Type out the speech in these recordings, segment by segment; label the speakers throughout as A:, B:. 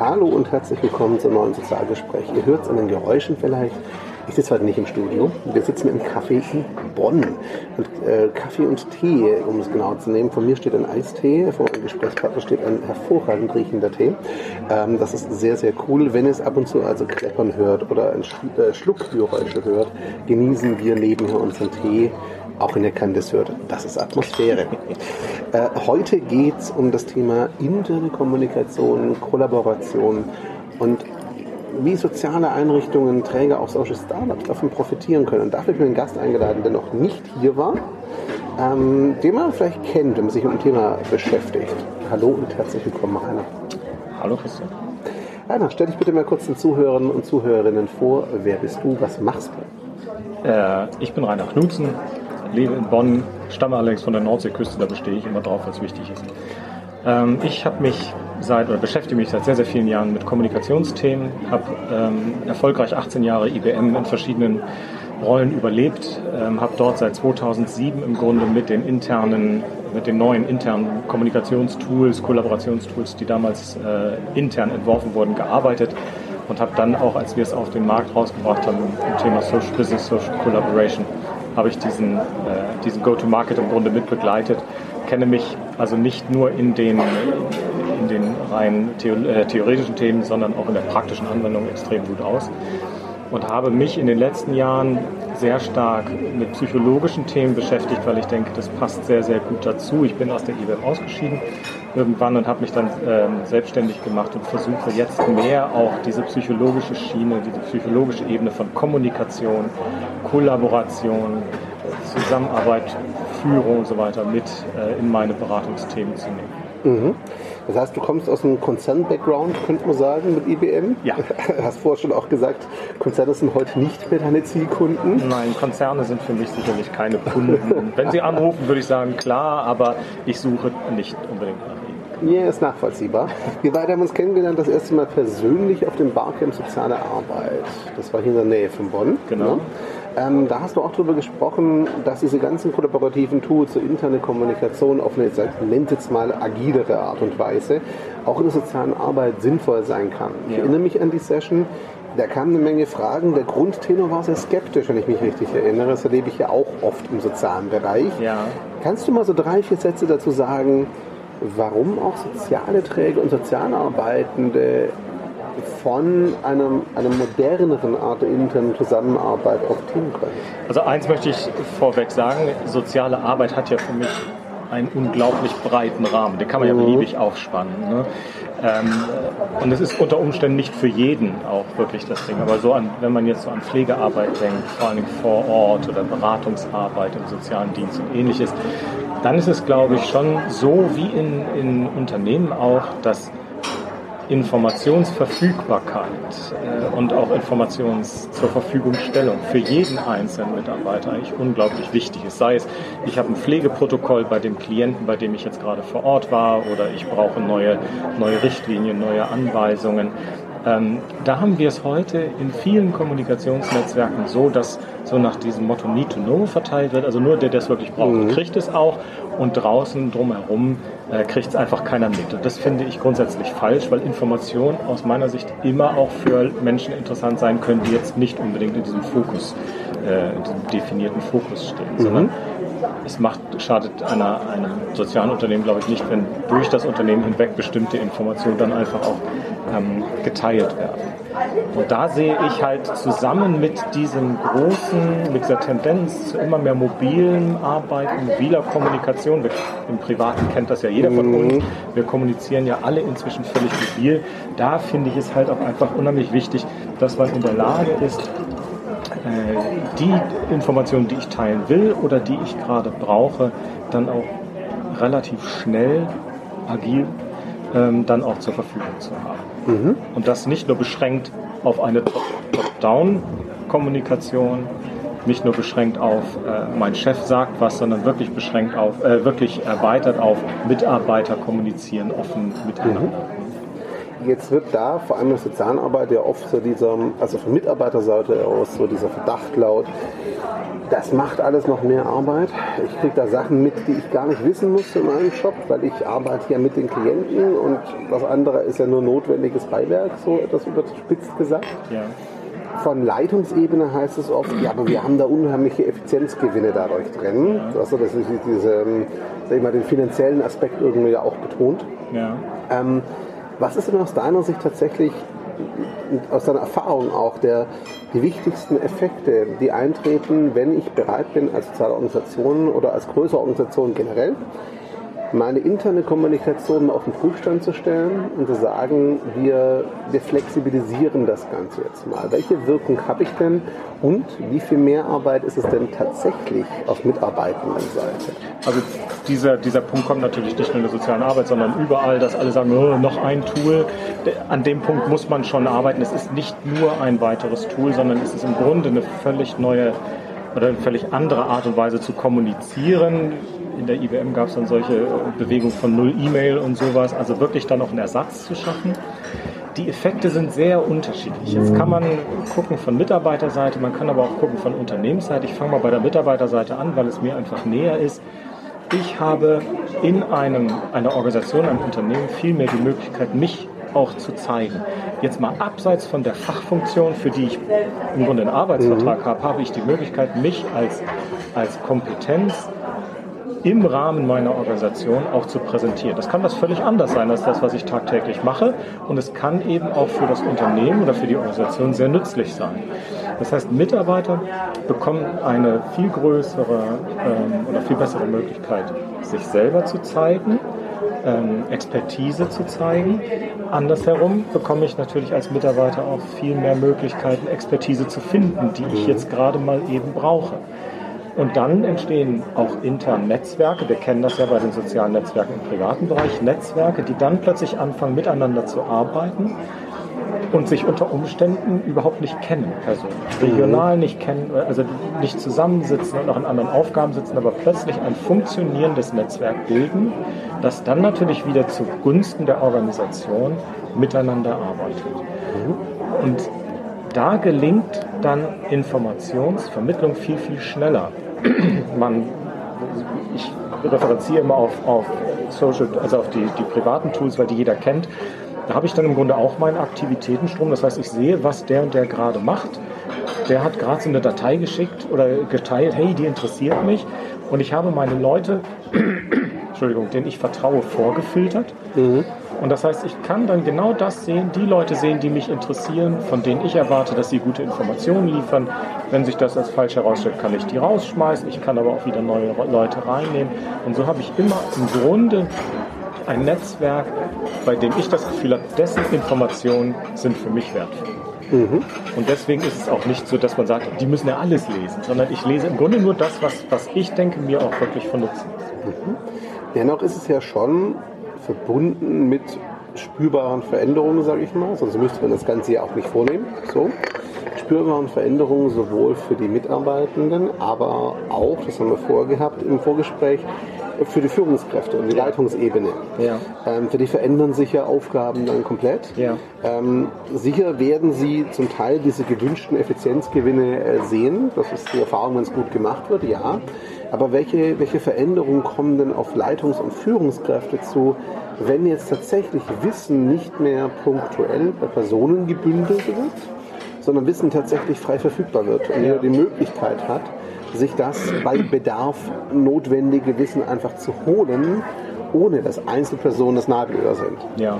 A: Hallo und herzlich willkommen zum neuen Sozialgespräch. Ihr hört es an den Geräuschen vielleicht. Ich sitze heute nicht im Studio. Wir sitzen im Café in Bonn. Und, äh, Kaffee und Tee, um es genau zu nehmen. Vor mir steht ein Eistee, vor meinem Gesprächspartner steht ein hervorragend riechender Tee. Ähm, das ist sehr, sehr cool. Wenn es ab und zu also Kleppern hört oder ein äh, Schluckgeräusche hört, genießen wir nebenher unseren Tee auch in der hört. Das ist Atmosphäre. Äh, heute geht es um das Thema interne Kommunikation, Kollaboration und wie soziale Einrichtungen, Träger, auch solche Startups davon profitieren können. Und dafür habe ich mir einen Gast eingeladen, der noch nicht hier war, ähm, den man vielleicht kennt, wenn man sich mit dem Thema beschäftigt. Hallo und herzlich willkommen, Rainer.
B: Hallo Christian.
A: Rainer, stell dich bitte mal kurz den Zuhörern und Zuhörerinnen vor. Wer bist du? Was machst
B: du? Äh, ich bin Rainer Knutzen, lebe in Bonn, stamme allerdings von der Nordseeküste, da bestehe ich immer drauf, was wichtig ist. Ähm, ich habe mich seit oder beschäftige mich seit sehr, sehr vielen Jahren mit Kommunikationsthemen, habe ähm, erfolgreich 18 Jahre IBM in verschiedenen Rollen überlebt, ähm, habe dort seit 2007 im Grunde mit den internen, mit den neuen internen Kommunikationstools, Kollaborationstools, die damals äh, intern entworfen wurden, gearbeitet und habe dann auch, als wir es auf den Markt rausgebracht haben, im Thema Social Business, Social Collaboration, habe ich diesen, äh, diesen Go-to-Market im Grunde mit begleitet. Kenne mich also nicht nur in den, in den rein äh, theoretischen Themen, sondern auch in der praktischen Anwendung extrem gut aus und habe mich in den letzten Jahren sehr stark mit psychologischen Themen beschäftigt, weil ich denke, das passt sehr, sehr gut dazu. Ich bin aus der IBM ausgeschieden irgendwann und habe mich dann ähm, selbstständig gemacht und versuche jetzt mehr auch diese psychologische Schiene, diese psychologische Ebene von Kommunikation, Kollaboration, Zusammenarbeit, Führung und so weiter mit äh, in meine Beratungsthemen zu nehmen.
A: Mhm. Das heißt, du kommst aus einem Konzern-Background, könnte man sagen, mit IBM?
B: Ja.
A: Hast vorher schon auch gesagt, Konzerne sind heute nicht mehr deine Zielkunden?
B: Nein, Konzerne sind für mich sicherlich keine Kunden. Wenn sie anrufen, würde ich sagen, klar, aber ich suche nicht unbedingt nach
A: ihnen. Ja, ist nachvollziehbar. Wir beide haben uns kennengelernt das erste Mal persönlich auf dem Barcamp Soziale Arbeit. Das war hier in der Nähe von Bonn.
B: Genau.
A: Ne? Ähm, da hast du auch darüber gesprochen, dass diese ganzen kollaborativen Tools, so interne Kommunikation auf eine, nennt jetzt mal, agilere Art und Weise, auch in der sozialen Arbeit sinnvoll sein kann. Ja. Ich erinnere mich an die Session, da kamen eine Menge Fragen. Der Grundtenor war sehr skeptisch, wenn ich mich richtig erinnere. Das erlebe ich ja auch oft im sozialen Bereich.
B: Ja.
A: Kannst du mal so drei, vier Sätze dazu sagen, warum auch soziale Träger und Sozialarbeitende von einem, einer moderneren Art der internen Zusammenarbeit profitieren können?
B: Also eins möchte ich vorweg sagen, soziale Arbeit hat ja für mich einen unglaublich breiten Rahmen. Den kann man ja mhm. beliebig aufspannen. Ne? Ähm, und es ist unter Umständen nicht für jeden auch wirklich das Ding. Aber so an, wenn man jetzt so an Pflegearbeit denkt, vor allem vor Ort oder Beratungsarbeit im sozialen Dienst und ähnliches, dann ist es, glaube ich, schon so wie in, in Unternehmen auch, dass Informationsverfügbarkeit äh, und auch Informations zur Verfügungstellung für jeden einzelnen Mitarbeiter eigentlich unglaublich wichtig ist. Sei es, ich habe ein Pflegeprotokoll bei dem Klienten, bei dem ich jetzt gerade vor Ort war, oder ich brauche neue, neue Richtlinien, neue Anweisungen. Ähm, da haben wir es heute in vielen Kommunikationsnetzwerken so, dass so nach diesem Motto Need to Know verteilt wird. Also nur der, der es wirklich braucht, mhm. kriegt es auch. Und draußen drumherum äh, kriegt es einfach keiner mit. Und das finde ich grundsätzlich falsch, weil Informationen aus meiner Sicht immer auch für Menschen interessant sein können, die jetzt nicht unbedingt in diesem Fokus, äh, in diesem definierten Fokus stehen, mhm. sondern es macht, schadet einer, einem sozialen Unternehmen, glaube ich, nicht, wenn durch das Unternehmen hinweg bestimmte Informationen dann einfach auch ähm, geteilt werden. Und da sehe ich halt zusammen mit diesem großen, mit dieser Tendenz zu immer mehr mobilen Arbeiten, mobiler Kommunikation, wir, im Privaten kennt das ja jeder von mhm. uns, wir kommunizieren ja alle inzwischen völlig mobil, da finde ich es halt auch einfach unheimlich wichtig, dass man in der Lage ist, die Informationen, die ich teilen will oder die ich gerade brauche, dann auch relativ schnell, agil, ähm, dann auch zur Verfügung zu haben. Mhm. Und das nicht nur beschränkt auf eine Top-Down-Kommunikation, nicht nur beschränkt auf äh, mein Chef sagt was, sondern wirklich beschränkt auf, äh, wirklich erweitert auf Mitarbeiter kommunizieren offen miteinander. Mhm.
A: Jetzt wird da vor allem in der Sozialarbeit ja oft so dieser, also von Mitarbeiterseite aus so dieser Verdacht laut, das macht alles noch mehr Arbeit. Ich kriege da Sachen mit, die ich gar nicht wissen muss in meinem Job, weil ich arbeite ja mit den Klienten und das andere ist ja nur notwendiges Beiwerk, so etwas überspitzt gesagt. Ja. Von Leitungsebene heißt es oft, ja, aber wir haben da unheimliche Effizienzgewinne dadurch drin. Ja. Also das ist diese, sag ich mal, den finanziellen Aspekt irgendwie ja auch betont. Ja. Ähm, was ist denn aus deiner Sicht tatsächlich aus deiner Erfahrung auch der, die wichtigsten Effekte, die eintreten, wenn ich bereit bin, als soziale Organisation oder als größere Organisation generell, meine interne Kommunikation auf den Prüfstand zu stellen und zu sagen, wir, wir flexibilisieren das Ganze jetzt mal. Welche Wirkung habe ich denn und wie viel Mehrarbeit ist es denn tatsächlich auf Mitarbeitendenseite?
B: Also dieser, dieser Punkt kommt natürlich nicht nur in der sozialen Arbeit, sondern überall, dass alle sagen, oh, noch ein Tool. An dem Punkt muss man schon arbeiten. Es ist nicht nur ein weiteres Tool, sondern es ist im Grunde eine völlig neue oder eine völlig andere Art und Weise zu kommunizieren in der IBM gab es dann solche Bewegungen von Null E-Mail und sowas, also wirklich dann noch einen Ersatz zu schaffen. Die Effekte sind sehr unterschiedlich. Jetzt kann man gucken von Mitarbeiterseite, man kann aber auch gucken von Unternehmensseite. Ich fange mal bei der Mitarbeiterseite an, weil es mir einfach näher ist. Ich habe in einem, einer Organisation, einem Unternehmen viel mehr die Möglichkeit, mich auch zu zeigen. Jetzt mal abseits von der Fachfunktion, für die ich im Grunde einen Arbeitsvertrag mhm. habe, habe ich die Möglichkeit, mich als, als Kompetenz im Rahmen meiner Organisation auch zu präsentieren. Das kann was völlig anders sein als das, was ich tagtäglich mache und es kann eben auch für das Unternehmen oder für die Organisation sehr nützlich sein. Das heißt, Mitarbeiter bekommen eine viel größere ähm, oder viel bessere Möglichkeit, sich selber zu zeigen, ähm, Expertise zu zeigen. Andersherum bekomme ich natürlich als Mitarbeiter auch viel mehr Möglichkeiten, Expertise zu finden, die ich mhm. jetzt gerade mal eben brauche. Und dann entstehen auch intern Netzwerke, wir kennen das ja bei den sozialen Netzwerken im privaten Bereich, Netzwerke, die dann plötzlich anfangen miteinander zu arbeiten und sich unter Umständen überhaupt nicht kennen, persönlich. Regional nicht kennen, also nicht zusammensitzen und auch in anderen Aufgaben sitzen, aber plötzlich ein funktionierendes Netzwerk bilden, das dann natürlich wieder zugunsten der Organisation miteinander arbeitet. Und da gelingt dann Informationsvermittlung viel, viel schneller. Man, ich referenziere immer auf, auf Social, also auf die, die privaten Tools, weil die jeder kennt. Da habe ich dann im Grunde auch meinen Aktivitätenstrom. Das heißt, ich sehe, was der und der gerade macht. Der hat gerade so eine Datei geschickt oder geteilt, hey, die interessiert mich. Und ich habe meine Leute, Entschuldigung, denen ich vertraue, vorgefiltert. Mhm. Und das heißt, ich kann dann genau das sehen, die Leute sehen, die mich interessieren, von denen ich erwarte, dass sie gute Informationen liefern. Wenn sich das als falsch herausstellt, kann ich die rausschmeißen. Ich kann aber auch wieder neue Leute reinnehmen. Und so habe ich immer im Grunde ein Netzwerk, bei dem ich das Gefühl habe, dessen Informationen sind für mich wertvoll. Mhm. Und deswegen ist es auch nicht so, dass man sagt, die müssen ja alles lesen, sondern ich lese im Grunde nur das, was, was ich denke, mir auch wirklich von Nutzen ist.
A: Mhm. Dennoch ist es ja schon verbunden mit spürbaren Veränderungen, sage ich mal, sonst müsste man das Ganze ja auch nicht vornehmen. So. Spürbaren Veränderungen sowohl für die Mitarbeitenden, aber auch, das haben wir vorher gehabt im Vorgespräch, für die Führungskräfte und die Leitungsebene. Ja. Ähm, für die verändern sich ja Aufgaben dann komplett. Ja. Ähm, sicher werden sie zum Teil diese gewünschten Effizienzgewinne äh, sehen. Das ist die Erfahrung, wenn es gut gemacht wird, ja. Aber welche, welche Veränderungen kommen denn auf Leitungs- und Führungskräfte zu, wenn jetzt tatsächlich Wissen nicht mehr punktuell bei Personen gebündelt wird, sondern Wissen tatsächlich frei verfügbar wird und jeder die Möglichkeit hat, sich das bei Bedarf notwendige Wissen einfach zu holen, ohne dass Einzelpersonen das Nadelöhr sind.
B: Ja,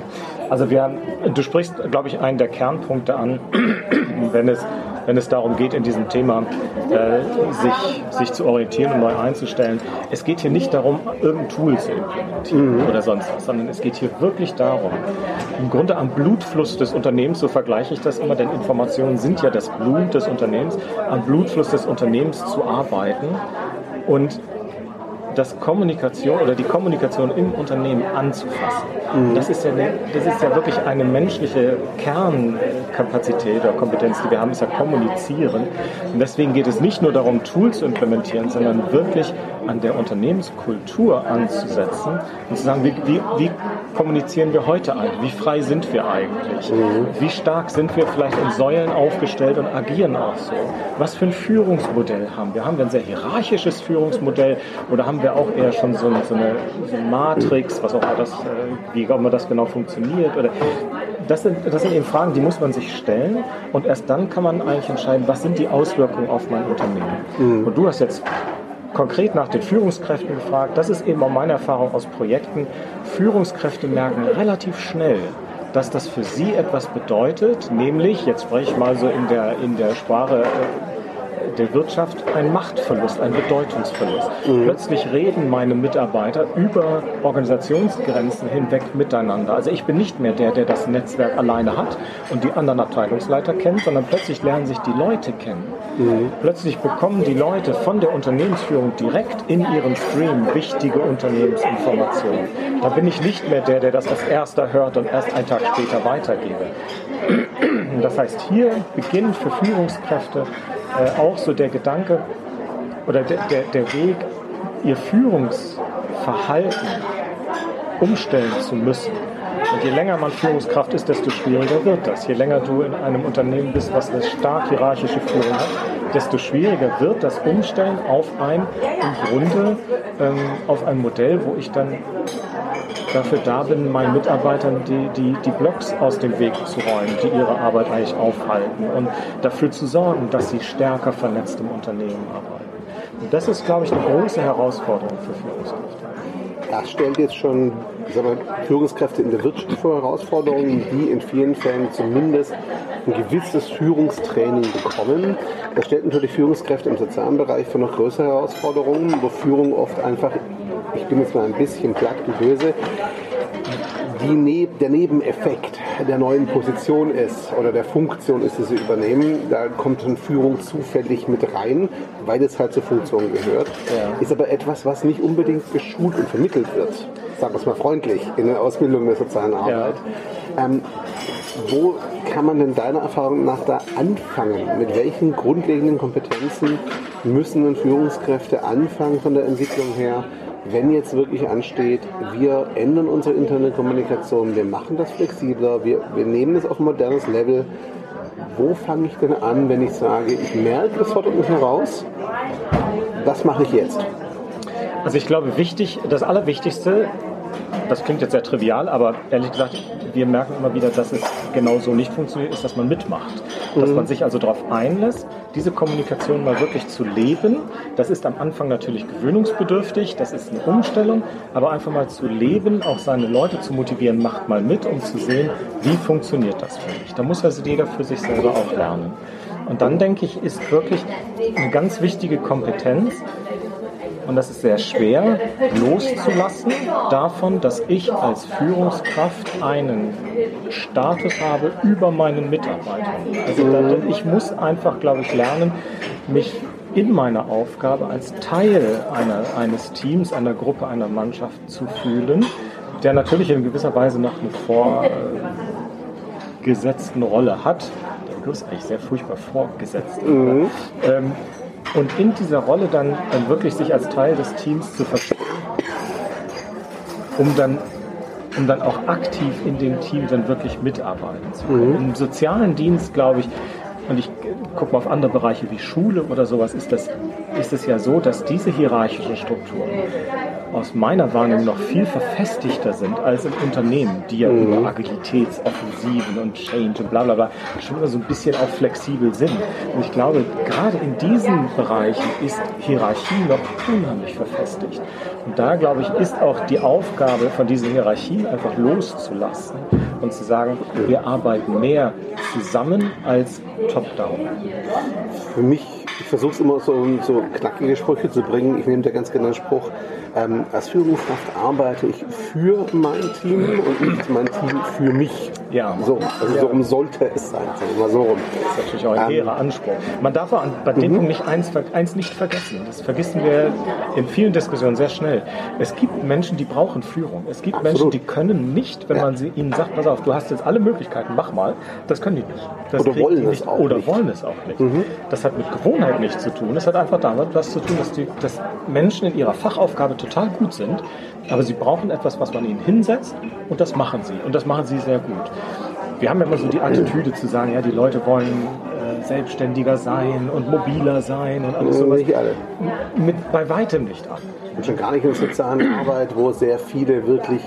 B: also wir, du sprichst, glaube ich, einen der Kernpunkte an, wenn es wenn es darum geht, in diesem Thema äh, sich, sich zu orientieren und neu einzustellen. Es geht hier nicht darum, irgendein Tool zu implementieren mhm. oder sonst was, sondern es geht hier wirklich darum, im Grunde am Blutfluss des Unternehmens, so vergleiche ich das immer, denn Informationen sind ja das Blut des Unternehmens, am Blutfluss des Unternehmens zu arbeiten und das Kommunikation oder die Kommunikation im Unternehmen anzufassen. Mhm. Das, ist ja eine, das ist ja wirklich eine menschliche Kernkapazität oder Kompetenz, die wir haben, ist ja kommunizieren. Und deswegen geht es nicht nur darum, Tools zu implementieren, sondern wirklich an der Unternehmenskultur anzusetzen und zu sagen, wie, wie, wie kommunizieren wir heute eigentlich? Wie frei sind wir eigentlich? Mhm. Wie stark sind wir vielleicht in Säulen aufgestellt und agieren auch so? Was für ein Führungsmodell haben wir? Haben wir ein sehr hierarchisches Führungsmodell oder haben wir auch eher schon so, so, eine, so eine, Matrix, was auch das, äh, wie auch immer das genau funktioniert? Oder das sind, das sind eben Fragen, die muss man sich stellen und erst dann kann man eigentlich entscheiden, was sind die Auswirkungen auf mein Unternehmen. Mhm. Und du hast jetzt konkret nach den Führungskräften gefragt. Das ist eben auch meine Erfahrung aus Projekten. Führungskräfte merken relativ schnell, dass das für sie etwas bedeutet, nämlich, jetzt spreche ich mal so in der, in der Sprache äh, der Wirtschaft ein Machtverlust, ein Bedeutungsverlust. Mhm. Plötzlich reden meine Mitarbeiter über Organisationsgrenzen hinweg miteinander. Also ich bin nicht mehr der, der das Netzwerk alleine hat und die anderen Abteilungsleiter kennt, sondern plötzlich lernen sich die Leute kennen. Mhm. Plötzlich bekommen die Leute von der Unternehmensführung direkt in ihrem Stream wichtige Unternehmensinformationen. Da bin ich nicht mehr der, der das als erster hört und erst einen Tag später weitergebe. Das heißt, hier beginnt für Führungskräfte äh, auch so der Gedanke oder der, der, der Weg, ihr Führungsverhalten umstellen zu müssen. Und je länger man Führungskraft ist, desto schwieriger wird das. Je länger du in einem Unternehmen bist, was eine stark hierarchische Führung hat, desto schwieriger wird das Umstellen auf ein, im Grunde, ähm, auf ein Modell, wo ich dann dafür da bin, meinen Mitarbeitern die, die, die Blocks aus dem Weg zu räumen, die ihre Arbeit eigentlich aufhalten und dafür zu sorgen, dass sie stärker vernetzt im Unternehmen arbeiten. Und das ist, glaube ich, eine große Herausforderung für Führungskräfte.
A: Das stellt jetzt schon mal, Führungskräfte in der Wirtschaft vor Herausforderungen, die in vielen Fällen zumindest ein gewisses Führungstraining bekommen. Das stellt natürlich Führungskräfte im sozialen Bereich vor noch größere Herausforderungen, wo Führung oft einfach ich bin jetzt mal ein bisschen platt und böse, ne der Nebeneffekt der neuen Position ist oder der Funktion ist, die sie übernehmen, da kommt dann Führung zufällig mit rein, weil es halt zur Funktion gehört. Ja. Ist aber etwas, was nicht unbedingt geschult und vermittelt wird, sagen wir es mal freundlich, in der Ausbildung der sozialen Arbeit. Ja. Ähm, wo kann man denn deiner Erfahrung nach da anfangen? Mit welchen grundlegenden Kompetenzen müssen denn Führungskräfte anfangen von der Entwicklung her, wenn jetzt wirklich ansteht, wir ändern unsere interne Kommunikation, wir machen das flexibler, wir, wir nehmen es auf ein modernes Level, wo fange ich denn an, wenn ich sage, ich merke, das fordert mich heraus, was mache ich jetzt?
B: Also ich glaube, wichtig, das Allerwichtigste das klingt jetzt sehr trivial, aber ehrlich gesagt, wir merken immer wieder, dass es genau so nicht funktioniert, ist, dass man mitmacht. Dass mhm. man sich also darauf einlässt, diese Kommunikation mal wirklich zu leben. Das ist am Anfang natürlich gewöhnungsbedürftig, das ist eine Umstellung, aber einfach mal zu leben, auch seine Leute zu motivieren, macht mal mit, um zu sehen, wie funktioniert das für mich. Da muss also jeder für sich selber auch lernen. Und dann denke ich, ist wirklich eine ganz wichtige Kompetenz, und das ist sehr schwer, loszulassen davon, dass ich als Führungskraft einen Status habe über meinen Mitarbeitern. Also ich muss einfach, glaube ich, lernen, mich in meiner Aufgabe als Teil einer, eines Teams, einer Gruppe, einer Mannschaft zu fühlen, der natürlich in gewisser Weise noch eine vorgesetzten Rolle hat. Der Begriff ist eigentlich sehr furchtbar vorgesetzt. Mhm. Ähm, und in dieser Rolle dann, dann wirklich sich als Teil des Teams zu verstehen, um dann, um dann auch aktiv in dem Team dann wirklich mitarbeiten zu können. Mhm. Im sozialen Dienst, glaube ich, und ich gucke mal auf andere Bereiche wie Schule oder sowas, ist, das, ist es ja so, dass diese hierarchischen Strukturen aus meiner Wahrnehmung noch viel verfestigter sind als im Unternehmen, die ja mhm. über Agilitätsoffensiven und Change und bla bla bla schon immer so ein bisschen auch flexibel sind. Und ich glaube, gerade in diesen Bereichen ist Hierarchie noch unheimlich verfestigt. Und da, glaube ich, ist auch die Aufgabe von diesen Hierarchien einfach loszulassen und zu sagen, wir arbeiten mehr zusammen als top-down.
A: Für mich ich versuche es immer so, so knackige Sprüche zu bringen. Ich nehme da ganz gerne den Spruch, ähm, als Führungskraft arbeite ich für mein Team und nicht mein Team für mich.
B: Ja.
A: So, also
B: ja.
A: so rum sollte es sein, sagen wir mal so rum.
B: Das ist natürlich auch ein hehrer Anspruch. Man darf auch bei dem
A: Mhm.
B: Punkt nicht eins, eins nicht vergessen. Das vergessen wir in vielen Diskussionen sehr schnell. Es gibt Menschen, die brauchen Führung. Es gibt Menschen,
A: Absolut.
B: die können nicht, wenn
A: Ja.
B: man sie, ihnen sagt, pass auf, du hast jetzt alle Möglichkeiten, mach mal. Das können die nicht. Das
A: Oder wollen
B: die
A: es
B: nicht.
A: auch
B: Oder
A: nicht. Mhm.
B: wollen es auch nicht. Das hat mit Gewohnheit nichts zu tun. Das hat einfach damit was zu tun, dass, die, dass Menschen in ihrer Fachaufgabe total gut sind, aber sie brauchen etwas, was man ihnen hinsetzt und das machen sie. Und das machen sie sehr gut. Wir haben ja immer so die Attitüde zu sagen, ja, die Leute wollen äh, selbstständiger sein und mobiler sein und alles sowas.
A: Nicht alle.
B: Mit bei weitem nicht alle.
A: Und schon gar nicht in der sozialen Arbeit, wo sehr viele wirklich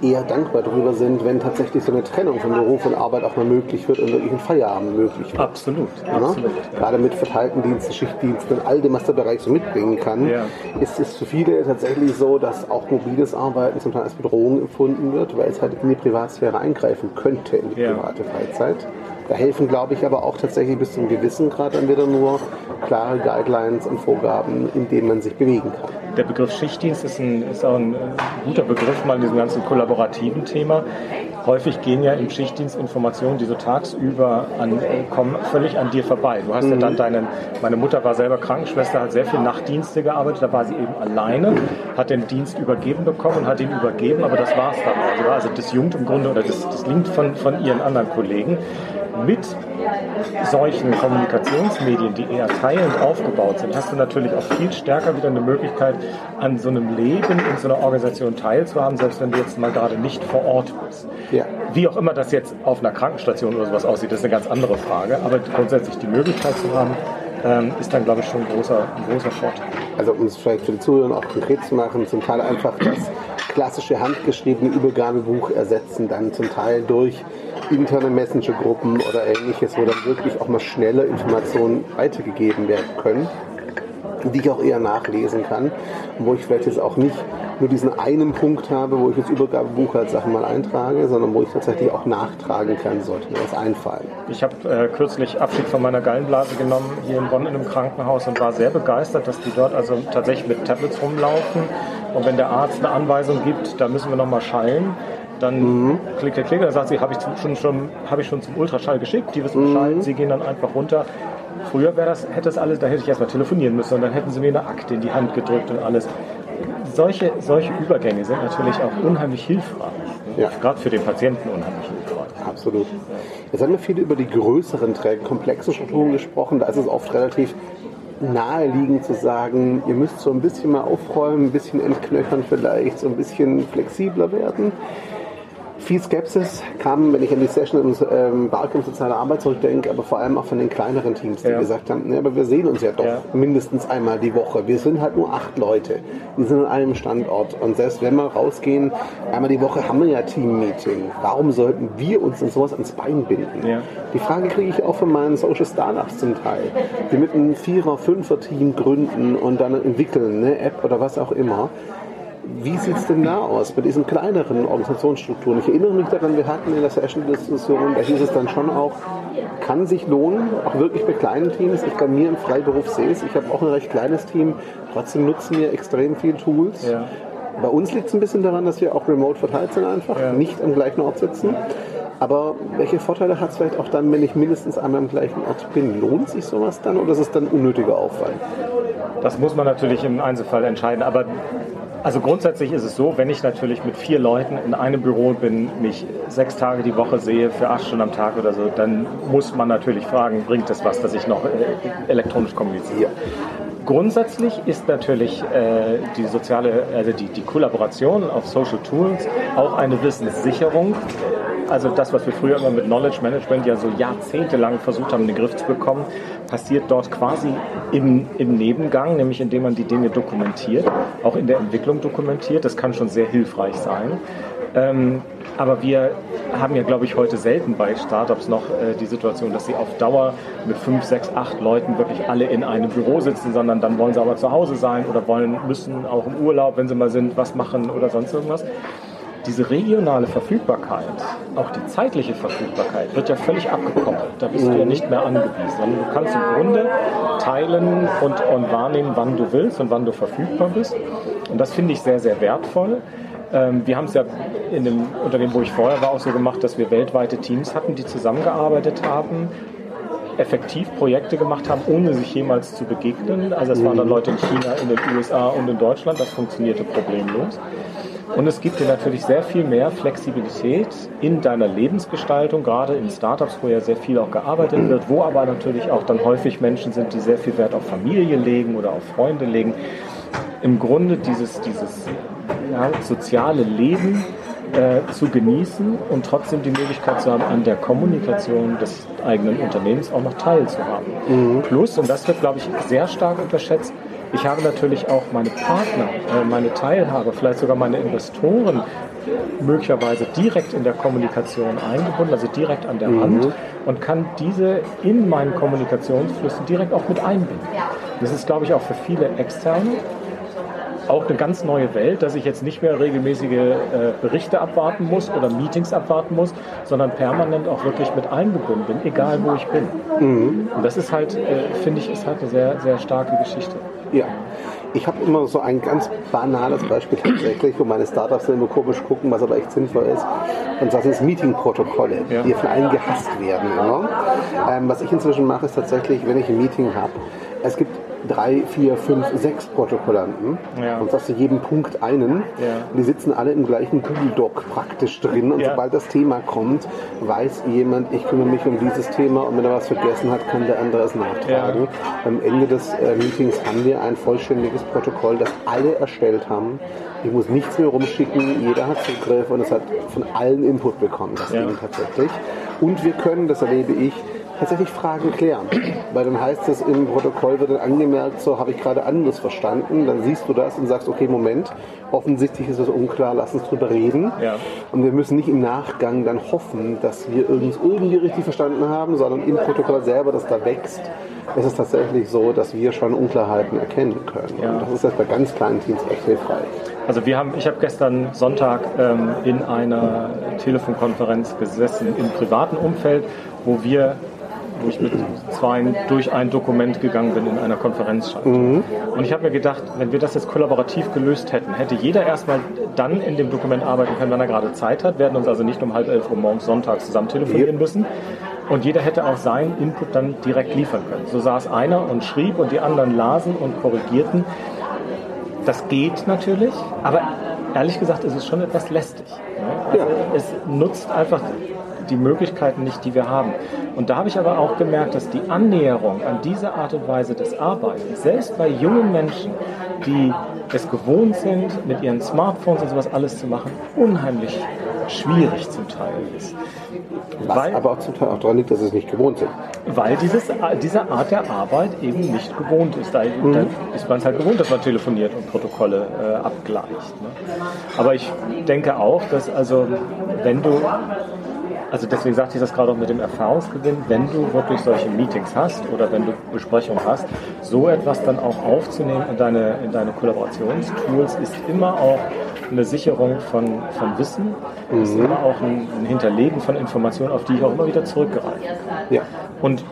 A: eher dankbar darüber sind, wenn tatsächlich so eine Trennung von Beruf und Arbeit auch mal möglich wird und wirklich ein Feierabend möglich wird.
B: Absolut,
A: Ja?
B: absolut.
A: Gerade mit verteilten Diensten, Schichtdiensten und all dem, was der Bereich so mitbringen kann,
B: Ja.
A: ist es für viele tatsächlich so, dass auch mobiles Arbeiten zum Teil als Bedrohung empfunden wird, weil es halt in die Privatsphäre eingreifen könnte, in die
B: Ja.
A: private Freizeit. Da helfen, glaube ich, aber auch tatsächlich bis zum gewissen Grad dann wieder nur klare Guidelines und Vorgaben, in denen man sich bewegen kann.
B: Der Begriff Schichtdienst ist, ein, ist auch ein äh, guter Begriff mal in diesem ganzen kollaborativen Thema. Häufig gehen ja im Schichtdienst Informationen, die so tagsüber an, äh, kommen, völlig an dir vorbei. Du hast ja dann deinen, meine Mutter war selber Krankenschwester, hat sehr viel Nachtdienste gearbeitet, da war sie eben alleine, hat den Dienst übergeben bekommen und hat ihn übergeben, aber das war es dann. Also, also das jungt im Grunde, oder das, das linkt von, von ihren anderen Kollegen mit solchen Kommunikationsmedien, die eher teilend aufgebaut sind, hast du natürlich auch viel stärker wieder eine Möglichkeit, an so einem Leben in so einer Organisation teilzuhaben, selbst wenn du jetzt mal gerade nicht vor Ort bist.
A: Ja.
B: Wie auch immer das jetzt auf einer Krankenstation oder sowas aussieht, das ist eine ganz andere Frage. Aber grundsätzlich die Möglichkeit zu haben, ähm, ist dann, glaube ich, schon ein großer, ein großer Vorteil.
A: Also um es vielleicht für die Zuhörer auch konkret zu machen, zum Teil einfach das klassische handgeschriebene Übergabebuch ersetzen, dann zum Teil durch interne Messenger-Gruppen oder ähnliches, wo dann wirklich auch mal schneller Informationen weitergegeben werden können, die ich auch eher nachlesen kann wo ich vielleicht jetzt auch nicht nur diesen einen Punkt habe, wo ich das Übergabebuch als Sachen mal eintrage, sondern wo ich tatsächlich auch nachtragen kann, sollte mir was einfallen.
B: Ich habe äh, kürzlich Abschied von meiner Gallenblase genommen hier in Bonn in einem Krankenhaus und war sehr begeistert, dass die dort also tatsächlich mit Tablets rumlaufen. Und wenn der Arzt eine Anweisung gibt, da müssen wir nochmal schallen, dann klick, klick, klick, dann sagt sie, habe ich, schon, schon, hab ich schon zum Ultraschall geschickt, die wissen Bescheid, sie gehen dann einfach runter. Früher wäre das, hätte das alles, da hätte ich erstmal telefonieren müssen und dann hätten sie mir eine Akte in die Hand gedrückt und alles. Solche, solche Übergänge sind natürlich auch unheimlich hilfreich.
A: Ja.
B: Gerade für den Patienten unheimlich hilfreich.
A: Absolut. Jetzt haben wir viel über die größeren Träger, komplexen Strukturen gesprochen. Da ist es oft relativ naheliegend zu sagen, ihr müsst so ein bisschen mal aufräumen, ein bisschen entknöchern vielleicht, so ein bisschen flexibler werden. Viel Skepsis kam, wenn ich an die Session im ähm, Barcamp Soziale Arbeit zurückdenke, aber vor allem auch von den kleineren Teams, die
B: Ja.
A: gesagt haben, ne, aber wir sehen uns ja doch
B: Ja.
A: mindestens einmal die Woche. Wir sind halt nur acht Leute. Wir sind an einem Standort. Und selbst wenn wir rausgehen, einmal die Woche haben wir ja Team-Meeting. Warum sollten wir uns in sowas ans Bein binden?
B: Ja.
A: Die Frage kriege ich auch von meinen Social Startups zum Teil, die mit einem Vierer-, Fünfer-Team gründen und dann entwickeln, eine App oder was auch immer. Wie sieht es denn da aus bei diesen kleineren Organisationsstrukturen? Ich erinnere mich daran, wir hatten in der Session-Diskussion, da hieß es dann schon auch, kann sich lohnen, auch wirklich bei kleinen Teams. Ich bei mir im Freiberuf sehe es, ich habe auch ein recht kleines Team, trotzdem nutzen wir extrem viele Tools.
B: Ja.
A: Bei uns liegt es ein bisschen daran, dass wir auch remote verteilt sind einfach,
B: Ja.
A: nicht am gleichen Ort sitzen. Aber welche Vorteile hat es vielleicht auch dann, wenn ich mindestens einmal am gleichen Ort bin? Lohnt sich sowas dann oder ist es dann unnötiger Aufwand?
B: Das muss man natürlich im Einzelfall entscheiden. Aber also grundsätzlich ist es so, wenn ich natürlich mit vier Leuten in einem Büro bin, mich sechs Tage die Woche sehe für acht Stunden am Tag oder so, dann muss man natürlich fragen, bringt es was, dass ich noch äh, elektronisch kommuniziere? Grundsätzlich ist natürlich äh, die soziale, also die, die Kollaboration auf Social Tools auch eine Wissenssicherung. Also das, was wir früher immer mit Knowledge Management ja so jahrzehntelang versucht haben, in den Griff zu bekommen, passiert dort quasi im, im Nebengang, nämlich indem man die Dinge dokumentiert, auch in der Entwicklung dokumentiert. Das kann schon sehr hilfreich sein. Ähm, aber wir haben ja, glaube ich, heute selten bei Startups noch äh, die Situation, dass sie auf Dauer mit fünf, sechs, acht Leuten wirklich alle in einem Büro sitzen, sondern dann wollen sie aber zu Hause sein oder wollen, müssen auch im Urlaub, wenn sie mal sind, was machen oder sonst irgendwas. Diese regionale Verfügbarkeit, auch die zeitliche Verfügbarkeit, wird ja völlig abgekoppelt. Da bist du ja nicht mehr angewiesen, sondern du kannst im Grunde teilen und, und wahrnehmen, wann du willst und wann du verfügbar bist. Und das finde ich sehr, sehr wertvoll. Ähm, wir haben es ja in dem Unternehmen, wo ich vorher war, auch so gemacht, dass wir weltweite Teams hatten, die zusammengearbeitet haben effektiv Projekte gemacht haben, ohne sich jemals zu begegnen. Also es waren dann Leute in China, in den USA und in Deutschland. Das funktionierte problemlos. Und es gibt dir natürlich sehr viel mehr Flexibilität in deiner Lebensgestaltung, gerade in Startups, wo ja sehr viel auch gearbeitet wird, wo aber natürlich auch dann häufig Menschen sind, die sehr viel Wert auf Familie legen oder auf Freunde legen. Im Grunde dieses, dieses ja, soziale Leben äh, zu genießen und trotzdem die Möglichkeit zu haben, an der Kommunikation des eigenen Unternehmens auch noch teilzuhaben. Mhm. Plus, und das wird, glaube ich, sehr stark unterschätzt, ich habe natürlich auch meine Partner, äh, meine Teilhaber, vielleicht sogar meine Investoren möglicherweise direkt in der Kommunikation eingebunden, also direkt an der mhm. Hand und kann diese in meinen Kommunikationsflüssen direkt auch mit einbinden. Das ist, glaube ich, auch für viele Externe auch eine ganz neue Welt, dass ich jetzt nicht mehr regelmäßige äh, Berichte abwarten muss oder Meetings abwarten muss, sondern permanent auch wirklich mit eingebunden bin, egal wo ich bin. Mhm. Und das ist halt, äh, finde ich, ist halt eine sehr, sehr starke Geschichte.
A: Ja. Ich habe immer so ein ganz banales Beispiel tatsächlich, wo meine Startups immer komisch gucken, was aber echt sinnvoll ist. Und das sind Meeting-Protokolle, ja. die von allen gehasst werden. Ähm, was ich inzwischen mache, ist tatsächlich, wenn ich ein Meeting habe, es gibt drei, vier, fünf, sechs Protokollanten. Ja. Und hast du jeden Punkt einen. Ja. Die sitzen alle im gleichen Google Doc praktisch drin. Und ja. sobald das Thema kommt, weiß jemand, ich kümmere mich um dieses Thema und wenn er was vergessen hat, kann der andere es nachtragen. Am Ende des äh, Meetings haben wir ein vollständiges Protokoll, das alle erstellt haben. Ich muss nichts mehr rumschicken, jeder hat Zugriff und es hat von allen Input bekommen, das Ding tatsächlich. Und wir können, das erlebe ich, tatsächlich Fragen klären. Weil dann heißt es im Protokoll, wird dann angemerkt, so habe ich gerade anders verstanden. Dann siehst du das und sagst, okay, Moment, offensichtlich ist es unklar, lass uns drüber reden. Ja. Und wir müssen nicht im Nachgang dann hoffen, dass wir uns irgendwie richtig verstanden haben, sondern im Protokoll selber, das da wächst, ist es tatsächlich so, dass wir schon Unklarheiten erkennen können. Ja. Und das ist jetzt bei ganz kleinen Teams echt hilfreich.
B: Also wir haben, ich habe gestern Sonntag ähm, in einer Telefonkonferenz gesessen im privaten Umfeld, wo wir wo ich mit zwei durch ein Dokument gegangen bin in einer Konferenz. Mhm. Und ich habe mir gedacht, wenn wir das jetzt kollaborativ gelöst hätten, hätte jeder erstmal dann in dem Dokument arbeiten können, wenn er gerade Zeit hat, werden uns also nicht um halb elf Uhr morgens sonntags zusammen telefonieren müssen. Und jeder hätte auch seinen Input dann direkt liefern können. So saß einer und schrieb und die anderen lasen und korrigierten. Das geht natürlich, aber ehrlich gesagt ist es schon etwas lästig. Also ja. Es nutzt einfach die Möglichkeiten nicht, die wir haben. Und da habe ich aber auch gemerkt, dass die Annäherung an diese Art und Weise des Arbeitens, selbst bei jungen Menschen, die es gewohnt sind, mit ihren Smartphones und sowas alles zu machen, unheimlich schwierig zum Teil ist.
A: Was weil, aber auch zum Teil auch daran liegt, dass sie es nicht gewohnt sind.
B: Weil dieses, diese Art der Arbeit eben nicht gewohnt ist. Da, mhm. da ist man es halt gewohnt, dass man telefoniert und Protokolle äh, abgleicht. Ne? Aber ich denke auch, dass also, wenn du also deswegen sagte ich das gerade auch mit dem Erfahrungsgewinn, wenn du wirklich solche Meetings hast oder wenn du Besprechungen hast, so etwas dann auch aufzunehmen in deine, in deine Kollaborationstools ist immer auch eine Sicherung von, von Wissen, mhm. ist immer auch ein, ein, Hinterlegen von Informationen, auf die ich auch immer wieder zurückgreifen kann. Ja. Und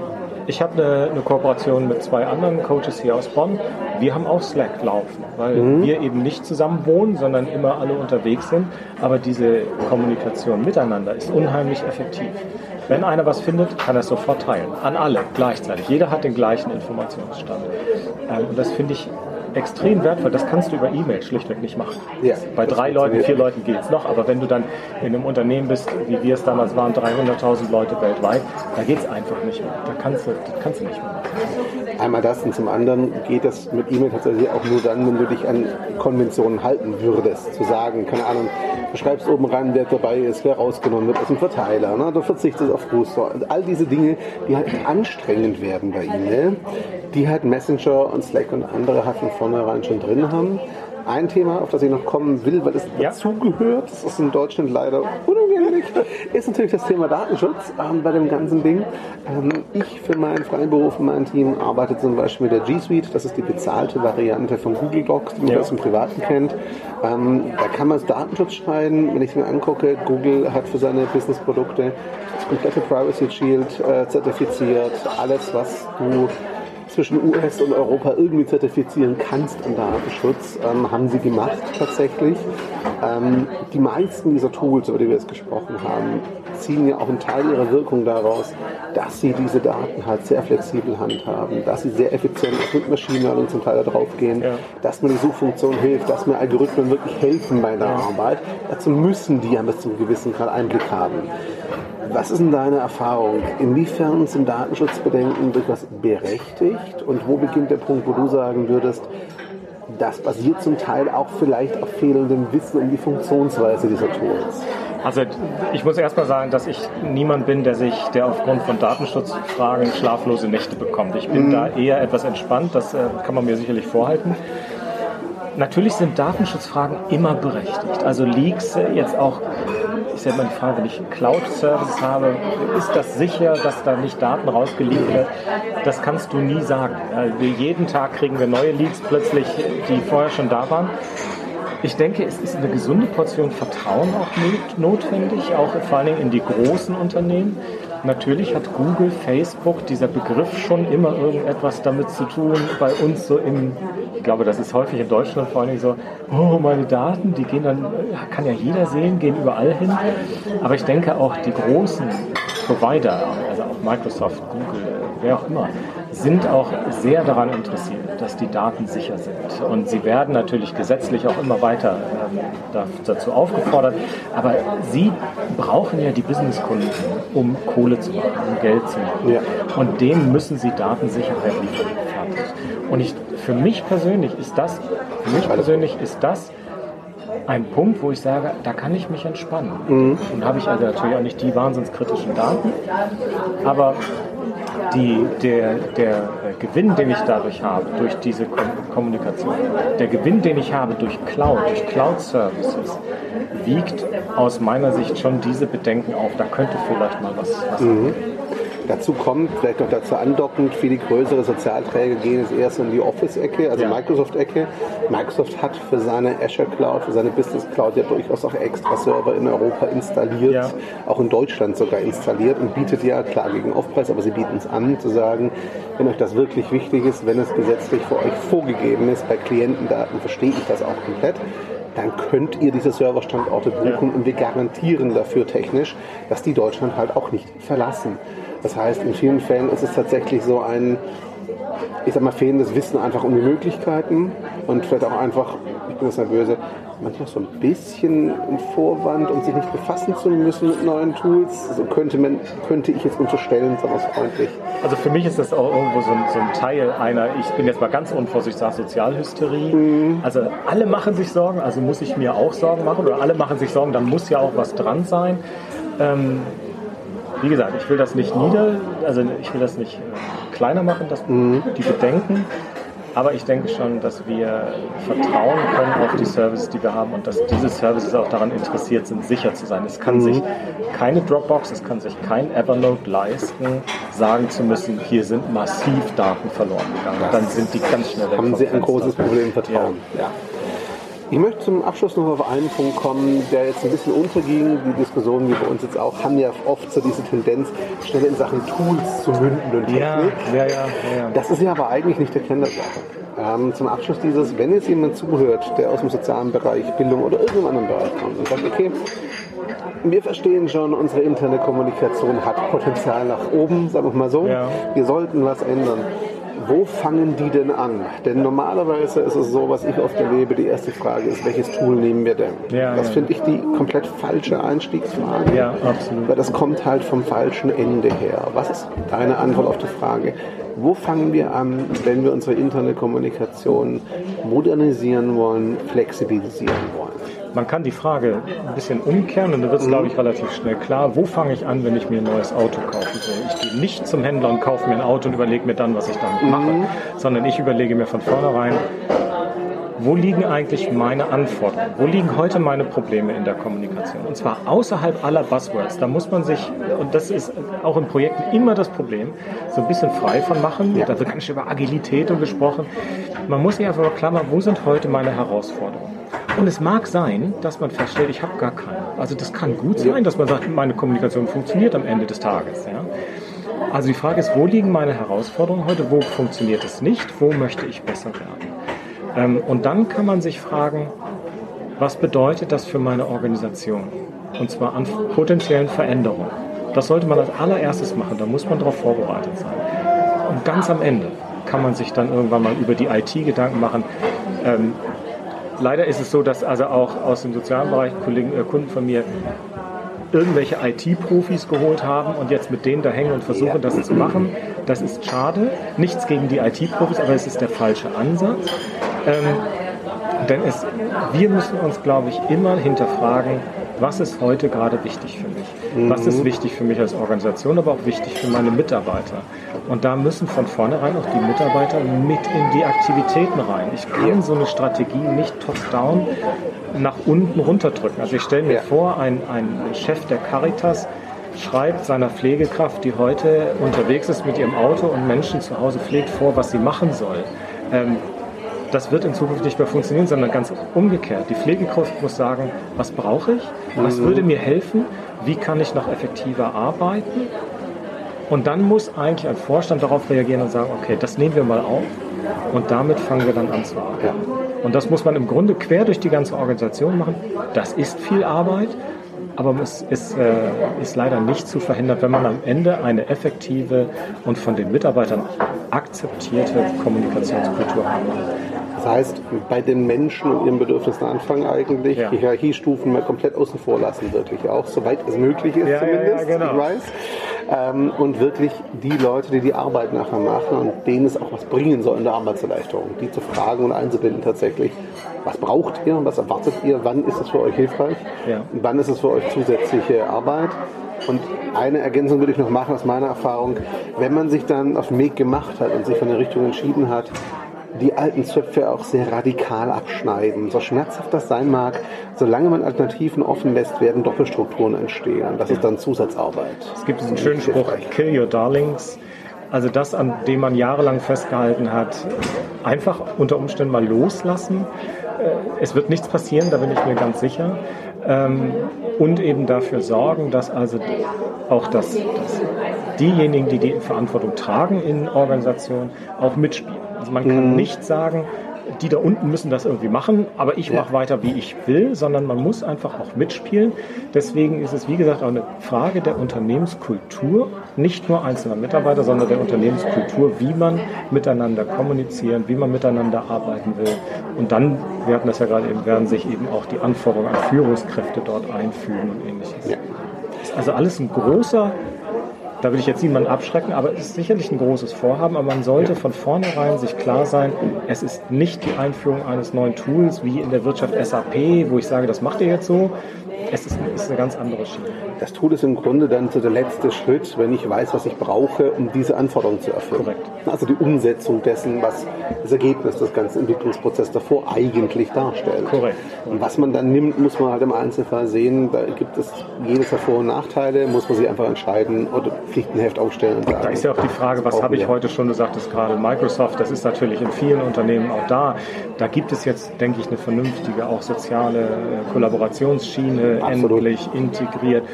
B: ich habe eine, eine, Kooperation mit zwei anderen Coaches hier aus Bonn. Wir haben auch Slack laufen, weil mhm. wir eben nicht zusammen wohnen, sondern immer alle unterwegs sind. Aber diese Kommunikation miteinander ist unheimlich effektiv. Wenn einer was findet, kann er es sofort teilen. An alle gleichzeitig. Jeder hat den gleichen Informationsstand. Ähm, und das finde ich extrem wertvoll. Das kannst du über E-Mail schlichtweg nicht machen. Ja, Bei drei Leuten, vier Leuten geht es noch, aber wenn du dann in einem Unternehmen bist, wie wir es damals waren, 300.000 Leute weltweit, da geht es einfach nicht mehr. Da kannst du, das kannst du nicht mehr machen.
A: Einmal das und zum anderen geht das mit E-Mail tatsächlich auch nur dann, wenn du dich an Konventionen halten würdest. Zu sagen, keine Ahnung, du schreibst oben rein, wer dabei ist, wer rausgenommen wird aus dem Verteiler, ne? du verzichtest auf Booster. All diese Dinge, die halt anstrengend werden bei E-Mail, die halt Messenger und Slack und andere halt von vornherein schon drin haben. Ein Thema, auf das ich noch kommen will, weil es ja. dazugehört, das ist in Deutschland leider ungern eigentlich, ist natürlich das Thema Datenschutz ähm, bei dem ganzen Ding. Ähm, ich für meinen freien Beruf, mein Team arbeite zum Beispiel mit der G Suite. Das ist die bezahlte Variante von Google Docs, die man ja. aus dem Privaten kennt. Ähm, da kann man Datenschutz schneiden. Wenn ich mir angucke, Google hat für seine Business-Produkte das komplette Privacy Shield äh, zertifiziert. Alles, was du zwischen US und Europa irgendwie zertifizieren kannst an Datenschutz, ähm, haben sie gemacht tatsächlich. Ähm, die meisten dieser Tools, über die wir jetzt gesprochen haben, ziehen ja auch einen Teil ihrer Wirkung daraus, dass sie diese Daten halt sehr flexibel handhaben, dass sie sehr effizient mit Machine Learning zum Teil da drauf gehen, ja. dass mir die Suchfunktion hilft, dass mir Algorithmen wirklich helfen bei der ja. Arbeit. Dazu müssen die ja bis zu einem gewissen Grad Einblick haben. Was ist denn deine Erfahrung? Inwiefern sind Datenschutzbedenken durchaus berechtigt und wo beginnt der Punkt, wo du sagen würdest, das basiert zum Teil auch vielleicht auf fehlendem Wissen um die Funktionsweise dieser Tools?
B: Also ich muss erstmal sagen, dass ich niemand bin, der sich, der aufgrund von Datenschutzfragen schlaflose Nächte bekommt. Ich bin mhm. da eher etwas entspannt, das äh, kann man mir sicherlich vorhalten. Natürlich sind Datenschutzfragen immer berechtigt. Also Leaks äh, jetzt auch ist ja immer die Frage, wenn ich Cloud-Service habe, ist das sicher, dass da nicht Daten rausgelegt werden? Das kannst du nie sagen. Also jeden Tag kriegen wir neue Leaks plötzlich, die vorher schon da waren. Ich denke, es ist eine gesunde Portion Vertrauen auch notwendig, auch vor allen Dingen in die großen Unternehmen. Natürlich hat Google, Facebook, dieser Begriff schon immer irgendetwas damit zu tun. Bei uns so im, ich glaube, das ist häufig in Deutschland vor allem so, oh, meine Daten, die gehen dann, kann ja jeder sehen, gehen überall hin. Aber ich denke auch die großen Provider, also auch Microsoft, Google, wer auch immer, sind auch sehr daran interessiert, dass die Daten sicher sind. Und sie werden natürlich gesetzlich auch immer weiter ähm, dazu aufgefordert. Aber sie brauchen ja die Businesskunden, um Kohle zu machen, um Geld zu machen. Ja. Und denen müssen sie Datensicherheit liefern. Und ich, für mich persönlich ist das, für mich persönlich ist das ein Punkt, wo ich sage, da kann ich mich entspannen. Mhm. Und habe ich also natürlich auch nicht die wahnsinnskritischen Daten, aber die, der, der Gewinn, den ich dadurch habe, durch diese Kommunikation, der Gewinn, den ich habe durch Cloud, durch Cloud-Services, wiegt aus meiner Sicht schon diese Bedenken auf. Da könnte vielleicht mal was, was mhm.
A: Dazu kommt, vielleicht noch dazu andockend, viele größere Sozialträger gehen jetzt erst in die Office-Ecke, also ja. Microsoft-Ecke. Microsoft hat für seine Azure Cloud, für seine Business Cloud ja durchaus auch extra Server in Europa installiert, ja. auch in Deutschland sogar installiert und bietet ja, klar gegen Aufpreis, aber sie bieten es an, zu sagen, wenn euch das wirklich wichtig ist, wenn es gesetzlich für euch vorgegeben ist, bei Klientendaten verstehe ich das auch komplett, dann könnt ihr diese Serverstandorte buchen ja. und wir garantieren dafür technisch, dass die Deutschland halt auch nicht verlassen. Das heißt, in vielen Fällen ist es tatsächlich so ein, ich sag mal, fehlendes Wissen einfach um die Möglichkeiten und vielleicht auch einfach, ich bin jetzt mal böse, manchmal so ein bisschen ein Vorwand, um sich nicht befassen zu müssen mit neuen Tools. So könnte, man, könnte ich jetzt unterstellen, sagen wir freundlich.
B: Also für mich ist das auch irgendwo so ein, so ein Teil einer, ich bin jetzt mal ganz unvorsichtig, sage Sozialhysterie. Mhm. Also alle machen sich Sorgen, also muss ich mir auch Sorgen machen oder alle machen sich Sorgen, dann muss ja auch was dran sein. Ähm, wie gesagt, ich will das nicht nieder, also ich will das nicht äh, kleiner machen, das, mhm. die Bedenken. Aber ich denke schon, dass wir vertrauen können auf die Services, die wir haben und dass diese Services auch daran interessiert sind, sicher zu sein. Es kann mhm. sich keine Dropbox, es kann sich kein Evernote leisten, sagen zu müssen, hier sind massiv Daten verloren gegangen. Dann sind die ganz schnell weg.
A: Haben Sie ein großes Problem Vertrauen. Ja. ja. Ich möchte zum Abschluss noch auf einen Punkt kommen, der jetzt ein bisschen unterging. Die Diskussionen, wie bei uns jetzt auch, haben ja oft so diese Tendenz, schnell in Sachen Tools zu münden und Technik. Ja, ja, ja, ja. Das ist ja aber eigentlich nicht der Kern der Sache. Ähm, zum Abschluss dieses, wenn jetzt jemand zuhört, der aus dem sozialen Bereich, Bildung oder irgendeinem anderen Bereich kommt und sagt, okay, wir verstehen schon, unsere interne Kommunikation hat Potenzial nach oben, sagen wir mal so. Ja. Wir sollten was ändern wo fangen die denn an? Denn normalerweise ist es so, was ich oft erlebe, die erste Frage ist, welches Tool nehmen wir denn? Ja, das ja. finde ich die komplett falsche Einstiegsfrage. Ja, absolut. Weil das kommt halt vom falschen Ende her. Was ist deine Antwort auf die Frage? Wo fangen wir an, wenn wir unsere interne Kommunikation modernisieren wollen, flexibilisieren wollen?
B: Man kann die Frage ein bisschen umkehren und dann wird es, glaube ich, relativ schnell klar, wo fange ich an, wenn ich mir ein neues Auto kaufen soll. Ich gehe nicht zum Händler und kaufe mir ein Auto und überlege mir dann, was ich damit mache, mhm. sondern ich überlege mir von vornherein, wo liegen eigentlich meine Anforderungen? Wo liegen heute meine Probleme in der Kommunikation? Und zwar außerhalb aller Buzzwords. Da muss man sich, und das ist auch in Projekten immer das Problem, so ein bisschen frei von machen. Ja. Da wird ganz schön über Agilität und gesprochen. Man muss sich einfach mal klammern, wo sind heute meine Herausforderungen? Und es mag sein, dass man feststellt, ich habe gar keine. Also das kann gut sein, dass man sagt, meine Kommunikation funktioniert am Ende des Tages. Ja? Also die Frage ist, wo liegen meine Herausforderungen heute? Wo funktioniert es nicht? Wo möchte ich besser werden? Ähm, und dann kann man sich fragen, was bedeutet das für meine Organisation? Und zwar an potenziellen Veränderungen. Das sollte man als allererstes machen, da muss man darauf vorbereitet sein. Und ganz am Ende kann man sich dann irgendwann mal über die IT Gedanken machen. Ähm, leider ist es so, dass also auch aus dem sozialen Bereich Kollegen, äh, Kunden von mir irgendwelche IT-Profis geholt haben und jetzt mit denen da hängen und versuchen, das zu machen. Das ist schade. Nichts gegen die IT-Profis, aber es ist der falsche Ansatz. Ähm, denn es, wir müssen uns, glaube ich, immer hinterfragen, was ist heute gerade wichtig für mich? Was ist mhm. wichtig für mich als Organisation, aber auch wichtig für meine Mitarbeiter? Und da müssen von vornherein auch die Mitarbeiter mit in die Aktivitäten rein. Ich kann so eine Strategie nicht top-down nach unten runterdrücken. Also ich stelle mir vor, ein, ein Chef der Caritas schreibt seiner Pflegekraft, die heute unterwegs ist mit ihrem Auto und Menschen zu Hause pflegt, vor, was sie machen soll. Ähm, das wird in Zukunft nicht mehr funktionieren, sondern ganz umgekehrt. Die Pflegekraft muss sagen, was brauche ich, was mhm. würde mir helfen, wie kann ich noch effektiver arbeiten. Und dann muss eigentlich ein Vorstand darauf reagieren und sagen, okay, das nehmen wir mal auf und damit fangen wir dann an zu arbeiten. Und das muss man im Grunde quer durch die ganze Organisation machen. Das ist viel Arbeit, aber es ist, äh, ist leider nicht zu verhindern, wenn man am Ende eine effektive und von den Mitarbeitern akzeptierte Kommunikationskultur haben will.
A: Das heißt, bei den Menschen und ihren Bedürfnissen anfangen eigentlich, ja. die Hierarchiestufen mal komplett außen vor lassen, wirklich auch, soweit es möglich ist ja, zumindest, ja, genau. ich weiß. Ähm, und wirklich die Leute, die die Arbeit nachher machen und denen es auch was bringen soll in der Arbeitserleichterung, die zu fragen und einzubinden tatsächlich, was braucht ihr, was erwartet ihr, wann ist es für euch hilfreich, wann ist es für euch zusätzliche Arbeit und eine Ergänzung würde ich noch machen aus meiner Erfahrung. Wenn man sich dann auf den Weg gemacht hat und sich von der Richtung entschieden hat, die alten Zöpfe auch sehr radikal abschneiden. So schmerzhaft das sein mag, solange man Alternativen offen lässt, werden Doppelstrukturen entstehen. Und das ist dann Zusatzarbeit.
B: Es gibt diesen schönen Spruch, kill your darlings. Also das, an dem man jahrelang festgehalten hat, einfach unter Umständen mal loslassen. Äh, es wird nichts passieren, da bin ich mir ganz sicher. Ähm, und eben dafür sorgen, dass also auch das, das diejenigen, die die Verantwortung tragen in Organisationen, auch mitspielen. Also man kann mhm. nicht sagen, die da unten müssen das irgendwie machen, aber ich mache weiter, wie ich will, sondern man muss einfach auch mitspielen. Deswegen ist es, wie gesagt, auch eine Frage der Unternehmenskultur, nicht nur einzelner Mitarbeiter, sondern der Unternehmenskultur, wie man miteinander kommunizieren, wie man miteinander arbeiten will. Und dann, wir hatten das ja gerade eben, werden sich eben auch die Anforderungen an Führungskräfte dort einfügen und ähnliches. Ja. Also alles ein großer da will ich jetzt niemanden abschrecken, aber es ist sicherlich ein großes Vorhaben, aber man sollte von vornherein sich klar sein, es ist nicht die Einführung eines neuen Tools wie in der Wirtschaft SAP, wo ich sage, das macht ihr jetzt so, es ist, ist eine ganz andere Schiene.
A: Das Tool ist im Grunde dann so der letzte Schritt, wenn ich weiß, was ich brauche, um diese Anforderungen zu erfüllen. Korrekt. Also die Umsetzung dessen, was das Ergebnis des ganzen Entwicklungsprozesses davor eigentlich darstellt.
B: Korrekt.
A: Und was man dann nimmt, muss man halt im Einzelfall sehen. Da gibt es jedes Vor- und Nachteile, muss man sich einfach entscheiden oder Pflichtenheft aufstellen. Und
B: sagen, da ist ja auch die Frage, was habe ich heute schon, du sagtest gerade Microsoft, das ist natürlich in vielen Unternehmen auch da. Da gibt es jetzt, denke ich, eine vernünftige, auch soziale äh, Kollaborationsschiene Absolut. endlich integriert.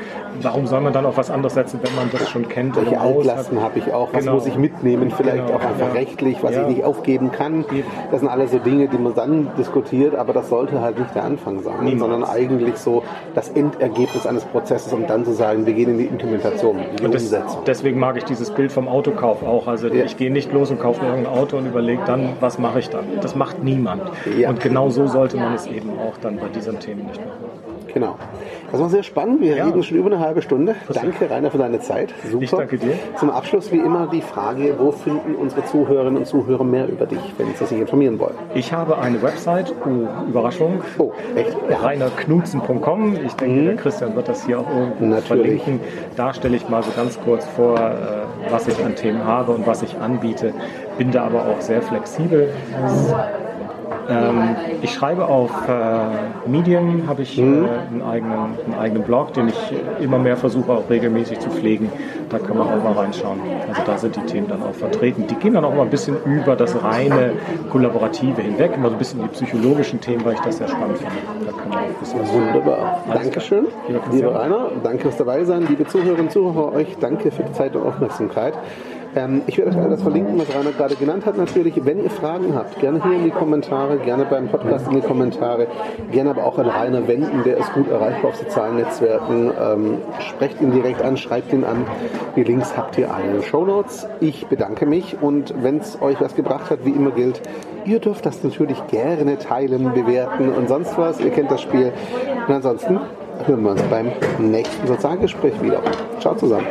B: Warum soll man dann auf was anderes setzen, wenn man das schon kennt?
A: Welche Altlasten habe ich auch? Was genau. muss ich mitnehmen? Vielleicht genau. auch einfach ja. rechtlich, was ja. ich nicht aufgeben kann. Das sind alles so Dinge, die man dann diskutiert, aber das sollte halt nicht der Anfang sein, Niemals. sondern eigentlich so das Endergebnis eines Prozesses, um dann zu sagen, wir gehen in die Implementation, in die
B: und Umsetzung. deswegen mag ich dieses Bild vom Autokauf auch. Also ja. ich gehe nicht los und kaufe mir irgendein Auto und überlege dann, was mache ich dann. Das macht niemand. Und genau so sollte man es eben auch dann bei diesen Themen nicht machen.
A: Genau. Das war sehr spannend. Wir ja. reden schon über eine halbe Stunde. Danke, Rainer, für deine Zeit.
B: Super. Ich danke dir.
A: Zum Abschluss wie immer die Frage, wo finden unsere Zuhörerinnen und Zuhörer mehr über dich, wenn sie sich informieren wollen?
B: Ich habe eine Website, oh, Überraschung.
A: Oh, echt?
B: Ja. reinerknutzen.com. Ich denke, mhm. der Christian wird das hier auch irgendwo Natürlich. verlinken. Da stelle ich mal so ganz kurz vor, äh, was ich an Themen habe und was ich anbiete. Bin da aber auch sehr flexibel. Ähm, ich schreibe auf äh, Medium, habe ich mhm. äh, einen, eigenen, einen eigenen Blog, den ich immer mehr versuche auch regelmäßig zu pflegen. Da kann man auch mal reinschauen. Also da sind die Themen dann auch vertreten. Die gehen dann auch mal ein bisschen über das reine Kollaborative hinweg, immer so ein bisschen die psychologischen Themen, weil ich das sehr spannend finde. Da kann man auch ein bisschen was
A: Wunderbar. Dankeschön, lieber Rainer. Danke fürs dabei sein. Liebe Zuhörerinnen und Zuhörer, euch danke für die Zeit und Aufmerksamkeit. Ähm, ich werde euch all das verlinken, was Rainer gerade genannt hat natürlich. Wenn ihr Fragen habt, gerne hier in die Kommentare, gerne beim Podcast in die Kommentare, gerne aber auch an Rainer wenden, der ist gut erreichbar auf sozialen Netzwerken. Ähm, sprecht ihn direkt an, schreibt ihn an. Die Links habt ihr alle in den Show Notes. Ich bedanke mich und wenn es euch was gebracht hat, wie immer gilt, ihr dürft das natürlich gerne teilen, bewerten und sonst was. Ihr kennt das Spiel. Und ansonsten hören wir uns beim nächsten Sozialgespräch wieder. Ciao zusammen.